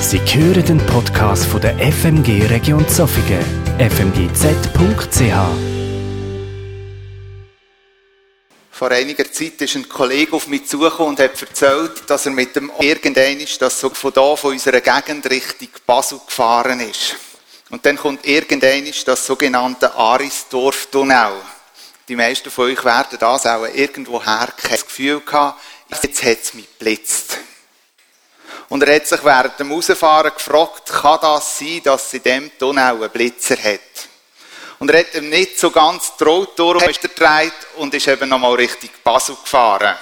Sie hören den Podcast von der FMG Region Zofingen, fmgz.ch. Vor einiger Zeit ist ein Kollege auf mich zugekommen und hat erzählt, dass er mit dem irgendein ist, das so von da, von unserer Gegend Richtung Basel gefahren ist. Und dann kommt irgendein ist das sogenannte Arisdorf-Tunnel. Die meisten von euch werden das auch irgendwo her Das Gefühl gehabt, jetzt hat es mich geblitzt. Und er hat sich während dem Rausfahren gefragt, kann das sein, dass in dem Tunnel einen Blitzer hat? Und er hat ihm nicht so ganz traut durchgedreht und ist eben nochmal Richtung Basel gefahren.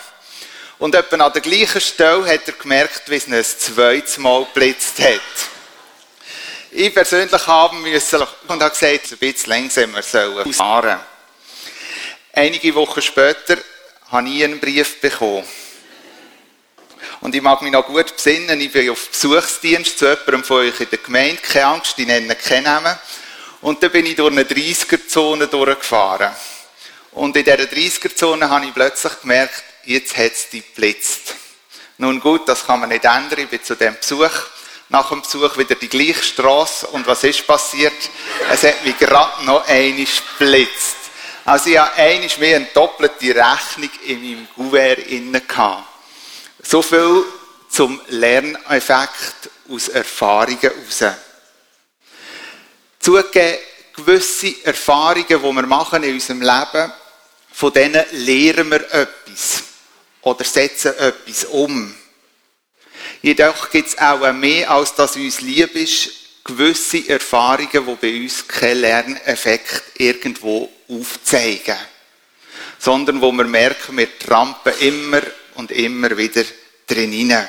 Und etwa an der gleichen Stelle hat er gemerkt, wie es ihn ein zweites Mal geblitzt hat. Ich persönlich haben müssen und habe gesagt, ein bisschen langsamer sollen fahren. Einige Wochen später habe ich einen Brief bekommen. Und ich mag mich noch gut besinnen, ich bin auf Besuchsdienst zu jemandem von euch in der Gemeinde, keine Angst, ich nenne keinen Namen. Und dann bin ich durch eine 30er-Zone durchgefahren. Und in dieser 30er-Zone habe ich plötzlich gemerkt, jetzt hat es dich geblitzt. Nun gut, das kann man nicht ändern, ich bin zu dem Besuch. Nach dem Besuch wieder die gleiche Straße. Und was ist passiert? Es hat mich gerade noch einmal geblitzt. Also ich habe einmal mehr eine doppelte Rechnung in meinem Gouverne inne gehabt. So viel zum Lerneffekt aus Erfahrungen heraus. Zugegeben, gewisse Erfahrungen, die wir machen in unserem Leben, von denen lernen wir etwas oder setzen etwas um. Jedoch gibt es auch mehr, als dass uns lieb ist, gewisse Erfahrungen, die bei uns keinen Lerneffekt irgendwo aufzeigen. Sondern wo wir merken, wir trampen immer und immer wieder drin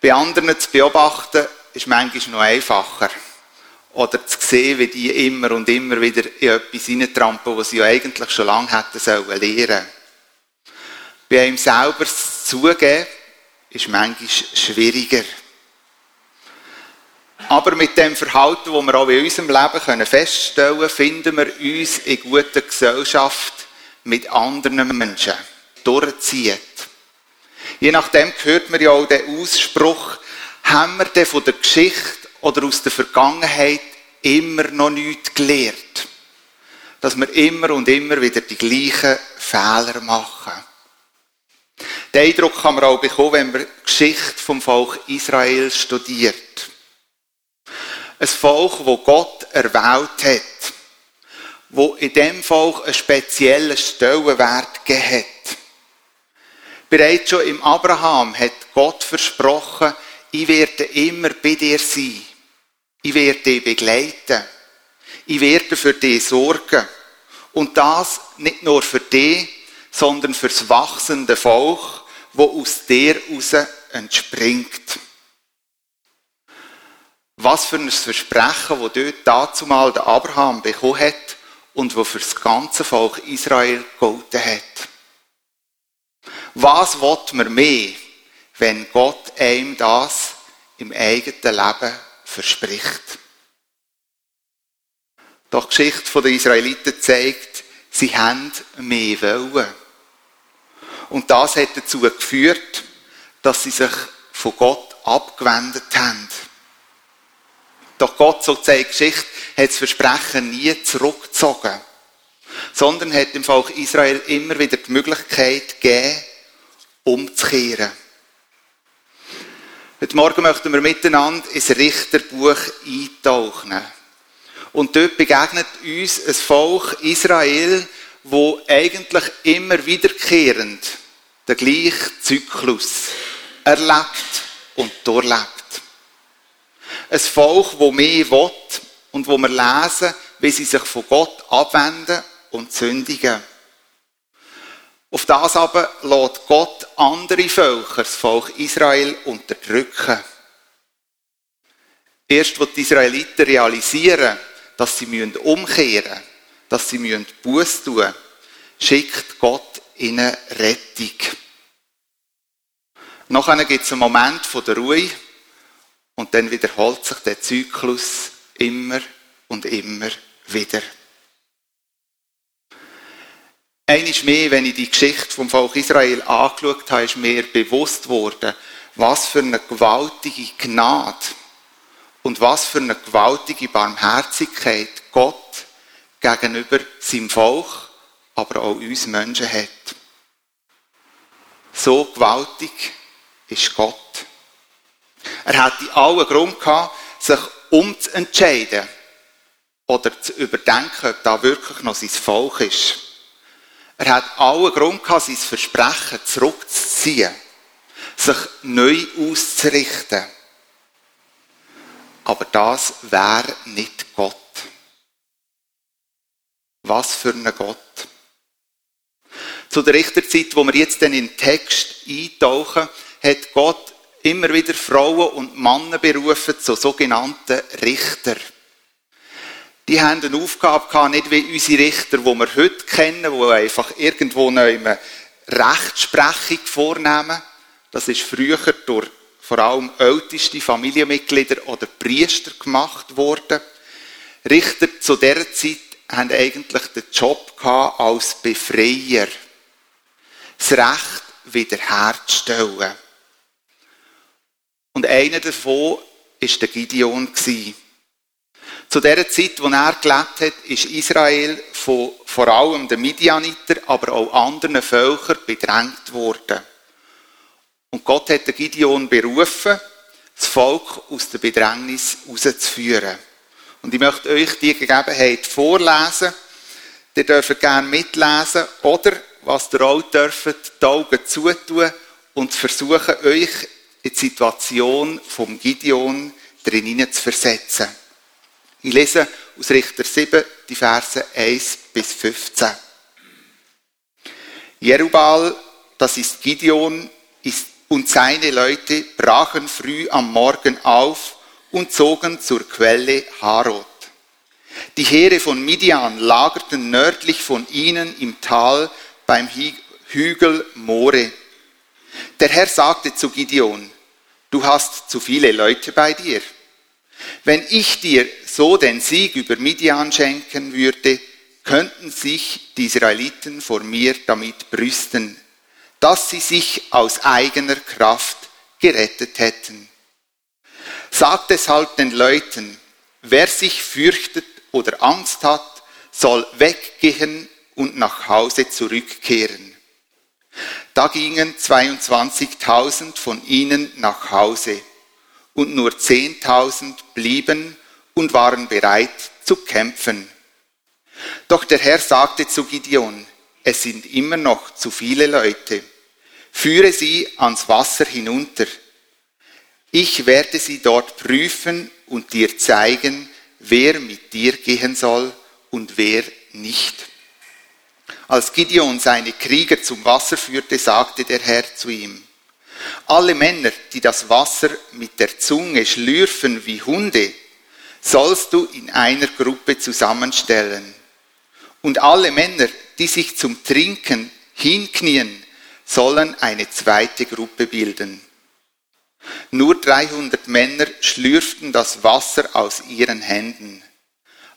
Bei anderen zu beobachten, ist manchmal noch einfacher. Oder zu sehen, wie die immer und immer wieder in etwas hineintrampen, was sie ja eigentlich schon lange hätten sollen lernen. Bei einem selber zugeben, ist manchmal schwieriger. Aber mit dem Verhalten, das wir auch in unserem Leben feststellen können, finden wir uns in guter Gesellschaft mit anderen Menschen durchzieht. Je nachdem hört man ja auch den Ausspruch, haben wir denn von der Geschichte oder aus der Vergangenheit immer noch nichts gelernt? Dass wir immer und immer wieder die gleichen Fehler machen. Den Eindruck kann man auch bekommen, wenn man die Geschichte vom Volk Israel studiert. Ein Volk, wo Gott erwählt hat, wo in dem Volk einen speziellen Stellenwert gegeben hat. Bereits schon im Abraham hat Gott versprochen, ich werde immer bei dir sein. Ich werde dich begleiten. Ich werde für dich sorgen. Und das nicht nur für dich, sondern für das wachsende Volk, wo aus dir heraus entspringt. Was für ein Versprechen, wo dort dazu mal der Abraham bekommen hat und wo für das ganze Volk Israel gegolten hat. Was will man mehr, wenn Gott einem das im eigenen Leben verspricht? Doch die Geschichte der Israeliten zeigt, sie haben mehr wollen. Und das hat dazu geführt, dass sie sich von Gott abgewendet haben. Doch Gott, so zeigt die Geschichte, hat das Versprechen nie zurückgezogen, sondern hat dem Volk Israel immer wieder die Möglichkeit gegeben, umzukehren. Heute Morgen möchten wir miteinander ins Richterbuch eintauchen. Und dort begegnet uns ein Volk Israel, wo eigentlich immer wiederkehrend den gleichen Zyklus erlebt und durchlebt. Ein Volk, wo mehr will und wo wir lesen, wie sie sich von Gott abwenden und sündigen. Auf das aber lässt Gott andere Völker, das Volk Israel, unterdrücken. Erst, wo die Israeliten realisieren, dass sie umkehren müssen, dass sie Buß tun müssen, schickt Gott ihnen Rettung. Nachher gibt es einen Moment der Ruhe und dann wiederholt sich der Zyklus immer und immer wieder. Eines mehr, wenn ich die Geschichte vom Volk Israel angeschaut habe, ist mir bewusst worden, was für eine gewaltige Gnade und was für eine gewaltige Barmherzigkeit Gott gegenüber seinem Volk, aber auch uns Menschen hat. So gewaltig ist Gott. Er hätte allen Grund gehabt, sich umzuentscheiden oder zu überdenken, ob da wirklich noch sein Volk ist. Er hat allen Grund gehabt, sein Versprechen zurückzuziehen, sich neu auszurichten. Aber das wäre nicht Gott. Was für ein Gott. Zu der Richterzeit, wo wir jetzt in den Text eintauchen, hat Gott immer wieder Frauen und Männer berufen zu sogenannten Richter. Die haben eine Aufgabe gehabt, nicht wie unsere Richter, die wir heute kennen, die einfach irgendwo eine Rechtsprechung vornehmen. Das ist früher durch vor allem älteste Familienmitglieder oder Priester gemacht worden. Richter zu dieser Zeit haben eigentlich den Job als Befreier. Das Recht wiederherzustellen. Und einer davon war der Gideon. Zu der Zeit, wo er gelebt hat, ist Israel von vor allem den Midianiter, aber auch anderen Völkern bedrängt worden. Und Gott hat den Gideon berufen, das Volk aus der Bedrängnis rauszuführen. Und ich möchte euch die Gegebenheit vorlesen. Ihr dürft gerne mitlesen oder, was ihr auch dürft, die Augen zutun und versuchen, euch in die Situation vom Gideon drinnen zu versetzen. Ich lese aus Richter 7 die Verse 1 bis 15. Jerubal, das ist Gideon, ist, und seine Leute brachen früh am Morgen auf und zogen zur Quelle Harod. Die Heere von Midian lagerten nördlich von ihnen im Tal beim Hügel More. Der Herr sagte zu Gideon, du hast zu viele Leute bei dir. Wenn ich dir so den Sieg über Midian schenken würde, könnten sich die Israeliten vor mir damit brüsten, dass sie sich aus eigener Kraft gerettet hätten. Sagt deshalb den Leuten, wer sich fürchtet oder Angst hat, soll weggehen und nach Hause zurückkehren. Da gingen 22.000 von ihnen nach Hause und nur 10.000 blieben und waren bereit zu kämpfen. Doch der Herr sagte zu Gideon, es sind immer noch zu viele Leute. Führe sie ans Wasser hinunter. Ich werde sie dort prüfen und dir zeigen, wer mit dir gehen soll und wer nicht. Als Gideon seine Krieger zum Wasser führte, sagte der Herr zu ihm, alle Männer, die das Wasser mit der Zunge schlürfen wie Hunde, sollst du in einer Gruppe zusammenstellen. Und alle Männer, die sich zum Trinken hinknien, sollen eine zweite Gruppe bilden. Nur 300 Männer schlürften das Wasser aus ihren Händen.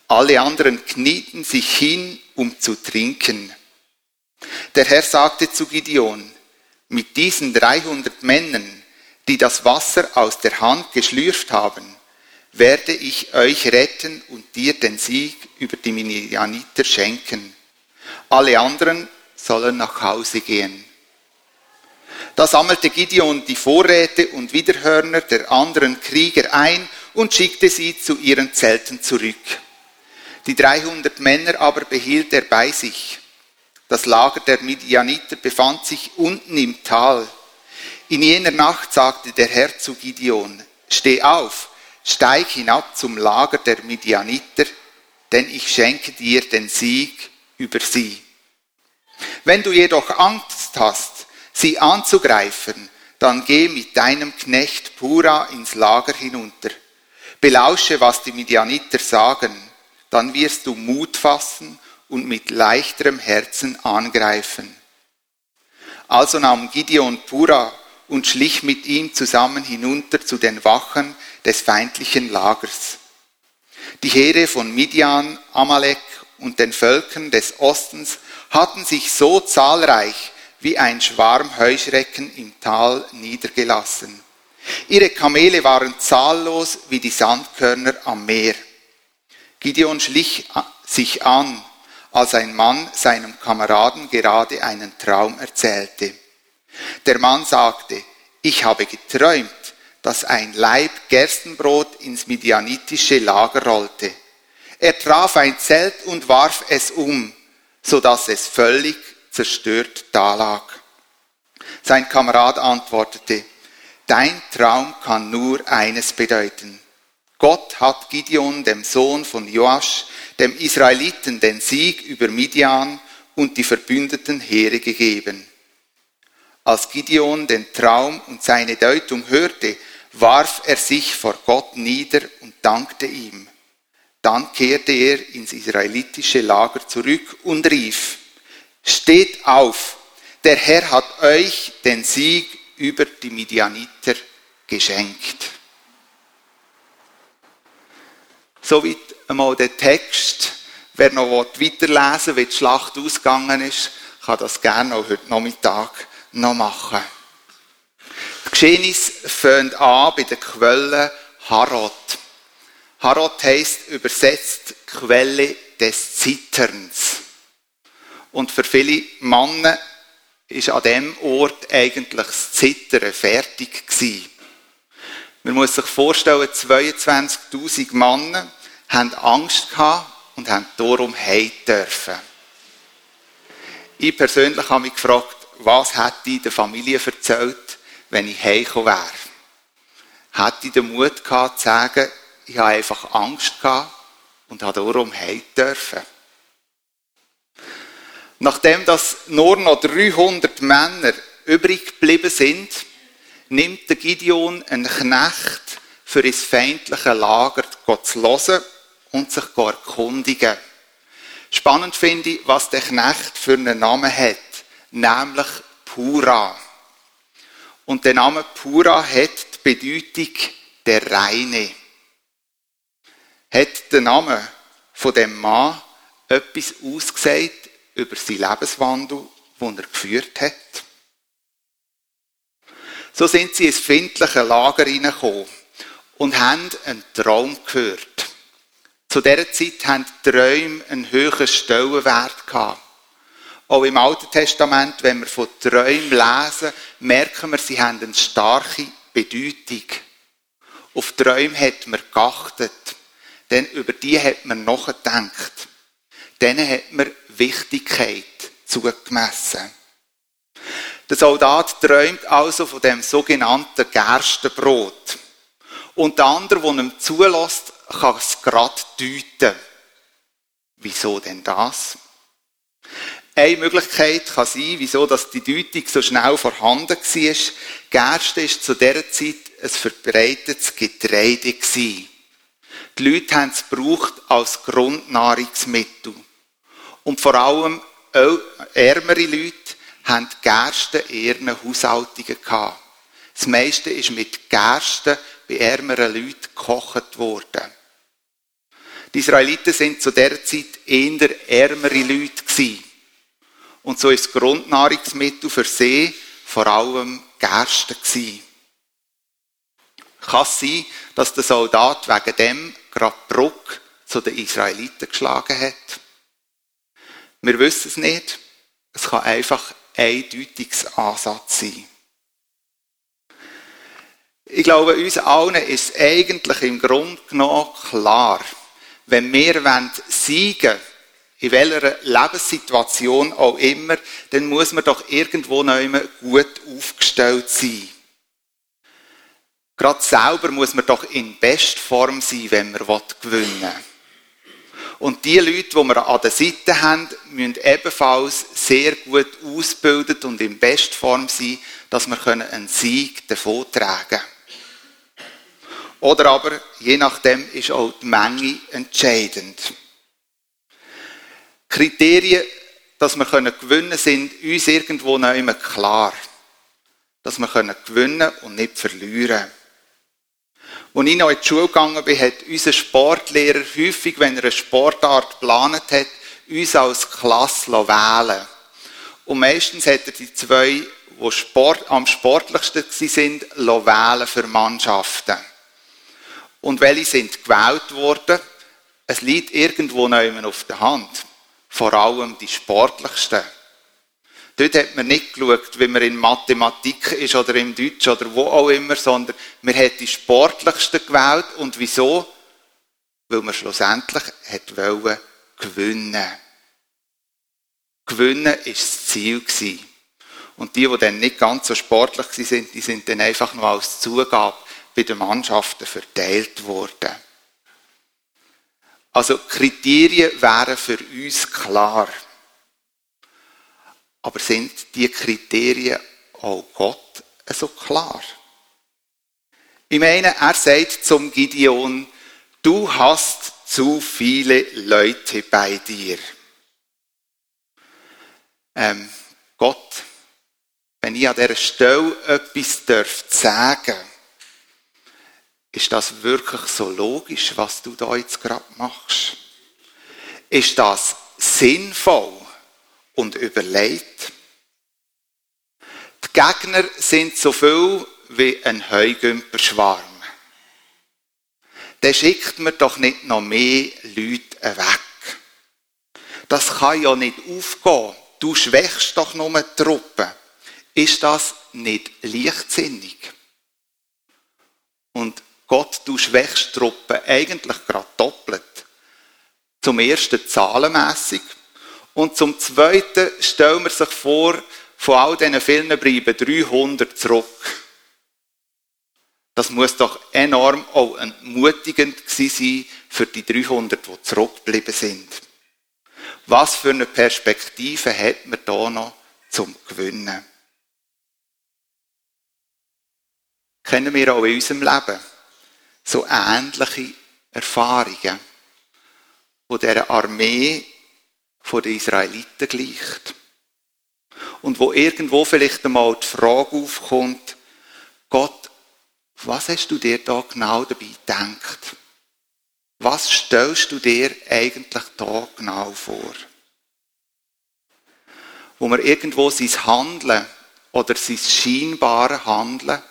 Alle anderen knieten sich hin, um zu trinken. Der Herr sagte zu Gideon, mit diesen 300 Männern, die das Wasser aus der Hand geschlürft haben, werde ich euch retten und dir den Sieg über die Midianiter schenken. Alle anderen sollen nach Hause gehen. Da sammelte Gideon die Vorräte und Widerhörner der anderen Krieger ein und schickte sie zu ihren Zelten zurück. Die 300 Männer aber behielt er bei sich. Das Lager der Midianiter befand sich unten im Tal. In jener Nacht sagte der Herr zu Gideon, steh auf, steig hinab zum Lager der Midianiter, denn ich schenke dir den Sieg über sie. Wenn du jedoch Angst hast, sie anzugreifen, dann geh mit deinem Knecht Pura ins Lager hinunter. Belausche, was die Midianiter sagen, dann wirst du Mut fassen und mit leichterem Herzen angreifen. Also nahm Gideon Pura und schlich mit ihm zusammen hinunter zu den Wachen des feindlichen Lagers. Die Heere von Midian, Amalek und den Völkern des Ostens hatten sich so zahlreich wie ein Schwarm Heuschrecken im Tal niedergelassen. Ihre Kamele waren zahllos wie die Sandkörner am Meer. Gideon schlich sich an, als ein Mann seinem Kameraden gerade einen Traum erzählte. Der Mann sagte, ich habe geträumt, dass ein Leib Gerstenbrot ins midianitische Lager rollte. Er traf ein Zelt und warf es um, so dass es völlig zerstört dalag. Sein Kamerad antwortete, dein Traum kann nur eines bedeuten. Gott hat Gideon, dem Sohn von Joasch, dem Israeliten, den Sieg über Midian und die verbündeten Heere gegeben. Als Gideon den Traum und seine Deutung hörte, warf er sich vor Gott nieder und dankte ihm. Dann kehrte er ins israelitische Lager zurück und rief, Steht auf, der Herr hat euch den Sieg über die Midianiter geschenkt. Soweit einmal der Text. Wer noch weiterlesen will, wie die Schlacht ausgegangen ist, kann das gerne auch heute Nachmittag noch machen. Die Geschehnisse fangen an bei der Quelle Harod. Harod heisst übersetzt Quelle des Zitterns. Und für viele Männer ist an dem Ort eigentlich das Zittern fertig gewesen. Man muss sich vorstellen, 22.000 Männer haben Angst gehabt und haben darum heim dürfen. Ich persönlich habe mich gefragt, was hätte ich der Familie erzählt, wenn ich heimgekommen wäre? Hätte ich den Mut gehabt, zu sagen, ich habe einfach Angst gehabt und habe darum heim dürfen? Nachdem das nur noch 300 Männer übrig geblieben sind, nimmt der Gideon einen Knecht für ins feindliche Lager zu hören und sich zu erkundigen. Spannend finde ich, was der Knecht für einen Namen hat, nämlich Pura. Und der Name Pura hat die Bedeutung der Reine. Hat der Name von dem Mann etwas ausgesagt über seinen Lebenswandel, den er geführt hat? So sind sie ins findliche Lager hineingekommen und haben einen Traum gehört. Zu dieser Zeit haben die Träume einen höheren Stellenwert gehabt. Auch im Alten Testament, wenn wir von Träumen lesen, merken wir, sie haben eine starke Bedeutung. Auf Träume hat man geachtet, denn über die hat man nachgedacht. Denen hat man Wichtigkeit zugemessen. Der Soldat träumt also von dem sogenannten Gerstenbrot. Und der andere, der ihm zulässt, kann es gerade deuten. Wieso denn das? Eine Möglichkeit kann sein, wieso dass die Deutung so schnell vorhanden war. Gerste ist zu dieser Zeit ein verbreitetes Getreide. Die Leute haben es gebraucht als Grundnahrungsmittel. Und vor allem ärmere Leute haben Gerste in ihren Haushaltungen gehabt. Das meiste ist mit Gersten bei ärmeren Leuten gekocht worden. Die Israeliten sind zu der Zeit eher ärmere Leute gewesen. Und so ist das Grundnahrungsmittel für sie vor allem Gerste gewesen. Kann sein, dass der Soldat wegen dem gerade Bruck zu den Israeliten geschlagen hat? Wir wissen es nicht. Es kann einfach ein Deutungsansatz sein. Ich glaube, uns allen ist eigentlich im Grunde genommen klar, wenn wir siegen wollen, in welcher Lebenssituation auch immer, dann muss man doch irgendwo immer gut aufgestellt sein. Gerade selber muss man doch in Bestform sein, wenn man gewinnen will. Und die Leute, die wir an der Seite haben, müssen ebenfalls sehr gut ausgebildet und in Bestform sein, dass wir einen Sieg davontragen können. Oder aber, je nachdem, ist auch die Menge entscheidend. Kriterien, dass wir gewinnen können, sind uns irgendwo noch immer klar. Dass wir gewinnen können und nicht verlieren. Als ich noch in die Schule gegangen bin, hat unser Sportlehrer häufig, wenn er eine Sportart geplant hat, uns als Klasse wählen Und meistens hat er die zwei, die Sport, am sportlichsten sind, wählen für Mannschaften. Und welche sind gewählt worden? Es liegt irgendwo noch auf der Hand. Vor allem die sportlichsten. Dort hat man nicht geschaut, wie man in Mathematik ist oder im Deutsch oder wo auch immer, sondern man hat die sportlichsten gewählt. Und wieso? Weil man schlussendlich hat wollen gewinnen. Gewinnen war das Ziel. Und die, die dann nicht ganz so sportlich waren, die sind dann einfach nur als Zugabe bei den Mannschaften verteilt worden. Also Kriterien wären für uns klar. Aber sind die Kriterien auch Gott so klar? Ich meine, er sagt zum Gideon, du hast zu viele Leute bei dir. Ähm, Gott, wenn ich an dieser Stelle etwas darf sagen ist das wirklich so logisch, was du da jetzt gerade machst? Ist das sinnvoll? Und überlegt. Die Gegner sind so viel wie ein Heugümperschwarm. Dann schickt man doch nicht noch mehr Leute weg. Das kann ja nicht aufgehen. Du schwächst doch nur die Truppe. Ist das nicht leichtsinnig? Und Gott, du schwächst die Truppe eigentlich gerade doppelt. Zum ersten zahlenmässig und zum Zweiten stellen wir sich vor, von all diesen vielen bleiben 300 zurück. Das muss doch enorm auch entmutigend sein für die 300, die zurückgeblieben sind. Was für eine Perspektive hat man da noch zum Gewinnen? Kennen wir auch in unserem Leben so ähnliche Erfahrungen, wo der Armee von den Israeliten gleicht. Und wo irgendwo vielleicht einmal die Frage aufkommt, Gott, was hast du dir da genau dabei gedacht? Was stellst du dir eigentlich da genau vor? Wo man irgendwo sein Handeln oder sein scheinbare Handeln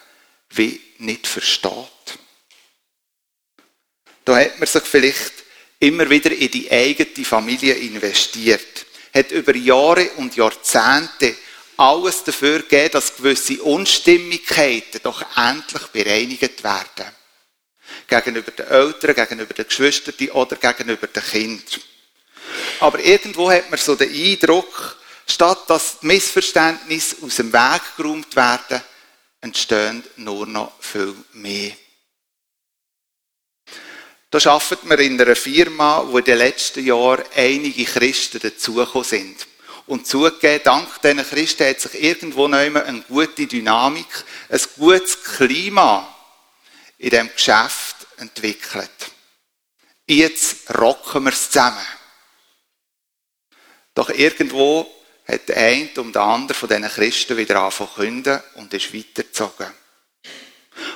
wie nicht versteht. Da hat man sich vielleicht immer wieder in die eigene Familie investiert, hat über Jahre und Jahrzehnte alles dafür gegeben, dass gewisse Unstimmigkeiten doch endlich bereinigt werden. Gegenüber den Eltern, gegenüber den Geschwistern oder gegenüber den Kindern. Aber irgendwo hat man so den Eindruck, statt dass Missverständnisse aus dem Weg geräumt werden, entstehen nur noch viel mehr. Da arbeitet man in einer Firma, wo in den letzten Jahren einige Christen dazugekommen sind. Und zugegeben, dank diesen Christen hat sich irgendwo noch immer eine gute Dynamik, ein gutes Klima in diesem Geschäft entwickelt. Jetzt rocken wir es zusammen. Doch irgendwo hat der eine um den anderen von diesen Christen wieder angefangen und ist weitergezogen.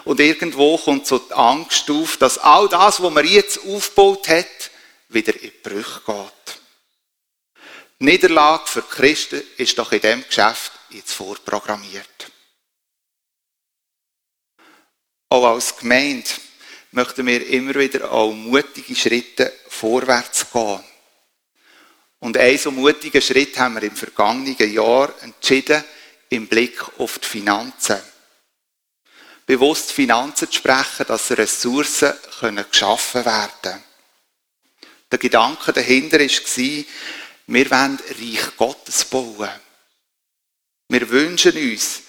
Und irgendwo kommt so die Angst auf, dass all das, was man jetzt aufgebaut hat, wieder in Brüche geht. Die Niederlage für Christen ist doch in diesem Geschäft jetzt vorprogrammiert. Auch als Gemeinde möchten wir immer wieder auch mutige Schritte vorwärts gehen. Und einen so mutigen Schritt haben wir im vergangenen Jahr entschieden im Blick auf die Finanzen bewusst Finanzen zu sprechen, dass Ressourcen können geschaffen werden können. Der Gedanke dahinter war, wir wollen Reich Gottes bauen. Wir wünschen uns,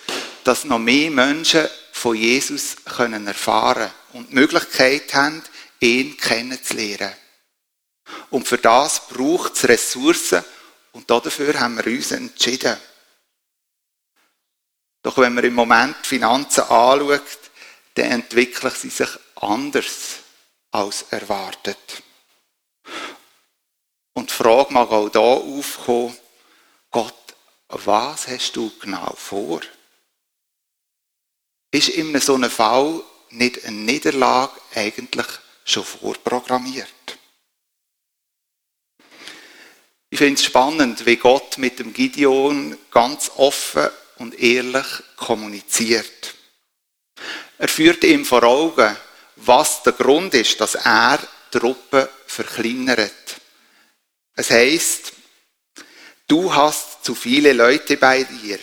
dass noch mehr Menschen von Jesus können erfahren und die Möglichkeit haben, ihn kennenzulernen. Und für das braucht es Ressourcen und dafür haben wir uns entschieden. Doch wenn man im Moment die Finanzen anschaut, dann entwickeln sie sich anders als erwartet. Und die Frage mag auch da aufkommen, Gott, was hast du genau vor? Ist in so einem Fall nicht eine Niederlage eigentlich schon vorprogrammiert? Ich finde es spannend, wie Gott mit dem Gideon ganz offen und ehrlich kommuniziert. Er führt ihm vor Augen, was der Grund ist, dass er Truppen verkleinert. Es heißt, du hast zu viele Leute bei dir.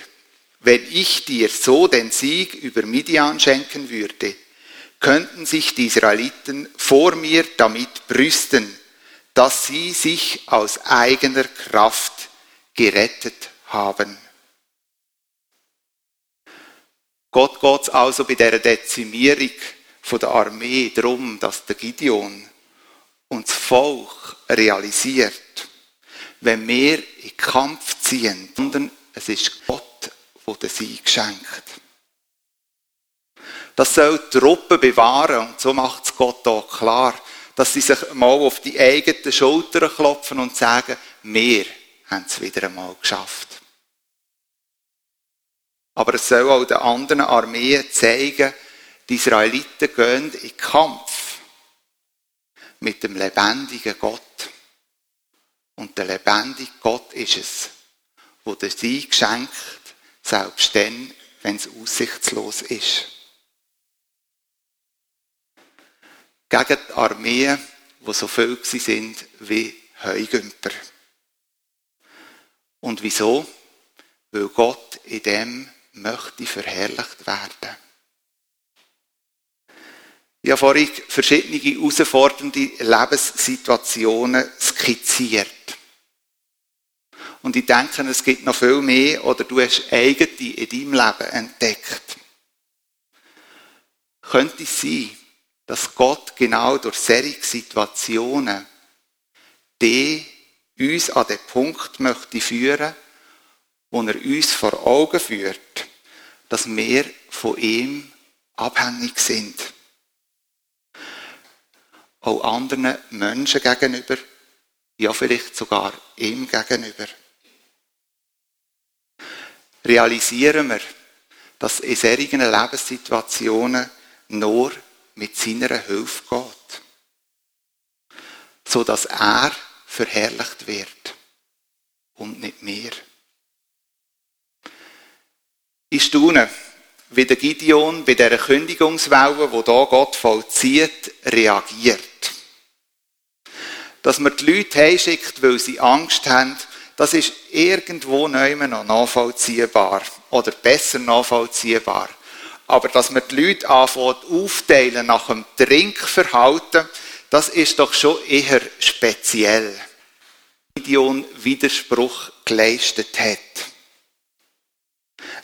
Wenn ich dir so den Sieg über Midian schenken würde, könnten sich die Israeliten vor mir damit brüsten, dass sie sich aus eigener Kraft gerettet haben. Gott geht es also bei dieser Dezimierung von der Armee darum, dass der Gideon und das Volk realisiert, wenn wir in den Kampf ziehen, sondern es ist Gott, der den Sieg schenkt. Das soll die Truppe bewahren und so macht es Gott auch klar, dass sie sich mal auf die eigenen Schultern klopfen und sagen, wir haben es wieder einmal geschafft. Aber es soll auch den anderen Armeen zeigen, die Israeliten gehen in den Kampf mit dem lebendigen Gott. Und der lebendige Gott ist es, wo der Sieg schenkt, selbst dann, wenn es aussichtslos ist. Gegen die Armeen, die so viel sind wie Heugümper. Und wieso? Weil Gott in dem möchte verherrlicht werden. Ich habe vorhin verschiedene herausfordernde Lebenssituationen skizziert. Und ich denke, es gibt noch viel mehr, oder du hast eigene in deinem Leben entdeckt. Könnte es sein, dass Gott genau durch solche Situationen die uns an den Punkt möchte führen, wo er uns vor Augen führt, dass wir von ihm abhängig sind. Auch anderen Menschen gegenüber, ja vielleicht sogar ihm gegenüber. Realisieren wir, dass in solchen Lebenssituationen nur mit seiner Hilfe geht. So dass er verherrlicht wird und nicht mehr. Ich staune, wie der Gideon bei dieser Kündigungswelle, wo da Gott vollzieht, reagiert. Dass man die Leute heimschickt, weil sie Angst haben, das ist irgendwo noch nachvollziehbar. Oder besser nachvollziehbar. Aber dass man die Leute anfängt aufteilen nach dem Trinkverhalten, das ist doch schon eher speziell. Gideon Widerspruch geleistet hat.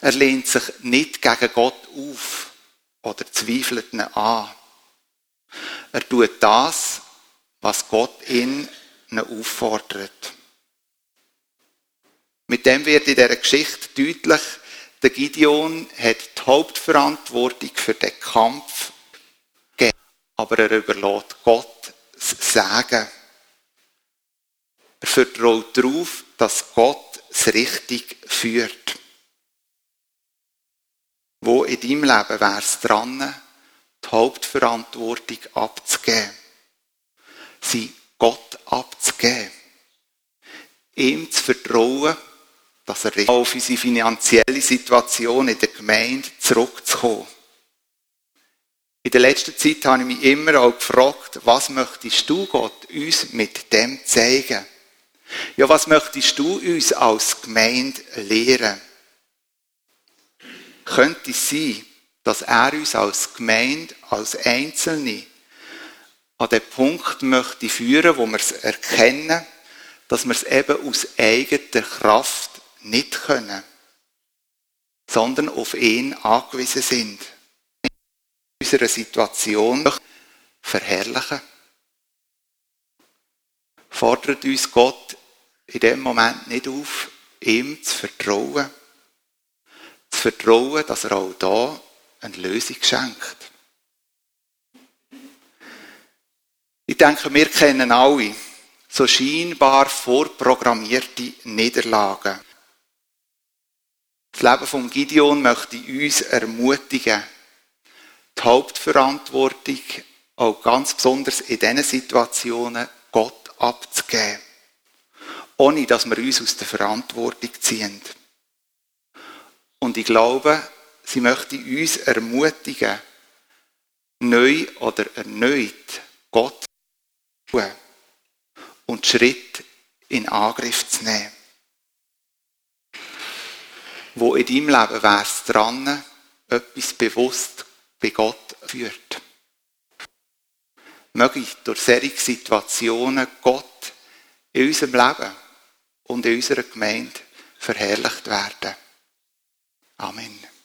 Er lehnt sich nicht gegen Gott auf oder zweifelt ihn an. Er tut das, was Gott ihn auffordert. Mit dem wird in dieser Geschichte deutlich, der Gideon hat die Hauptverantwortung für den Kampf gegeben, aber er überlässt Gott das Sagen. Er vertraut darauf, dass Gott es richtig führt. Wo in deinem Leben wäre es dran, die Hauptverantwortung abzugeben? Sie Gott abzugeben. Ihm zu vertrauen, dass er auf unsere finanzielle Situation in der Gemeinde zurückzukommen. In der letzten Zeit habe ich mich immer auch gefragt, was möchtest du Gott uns mit dem zeigen? Ja, was möchtest du uns als Gemeinde lehren? Könnte es sein, dass er uns als Gemeinde, als Einzelne an den Punkt möchte führen, wo wir es erkennen, dass wir es eben aus eigener Kraft nicht können, sondern auf ihn angewiesen sind. In unserer Situation verherrlichen. Fordert uns Gott in dem Moment nicht auf, ihm zu vertrauen. Zu vertrauen, dass er auch da eine Lösung schenkt. Ich denke, wir kennen alle so scheinbar vorprogrammierte Niederlagen. Das Leben von Gideon möchte uns ermutigen, die Hauptverantwortung auch ganz besonders in diesen Situationen Gott abzugeben ohne dass wir uns aus der Verantwortung ziehen. Und ich glaube, sie möchte uns ermutigen, neu oder erneut Gott zu tun und Schritt in Angriff zu nehmen. Wo in deinem Leben wäre es dran, etwas bewusst bei Gott führt. Möge ich durch solche Situationen Gott in unserem Leben und in unserer Gemeinde verherrlicht werden. Amen.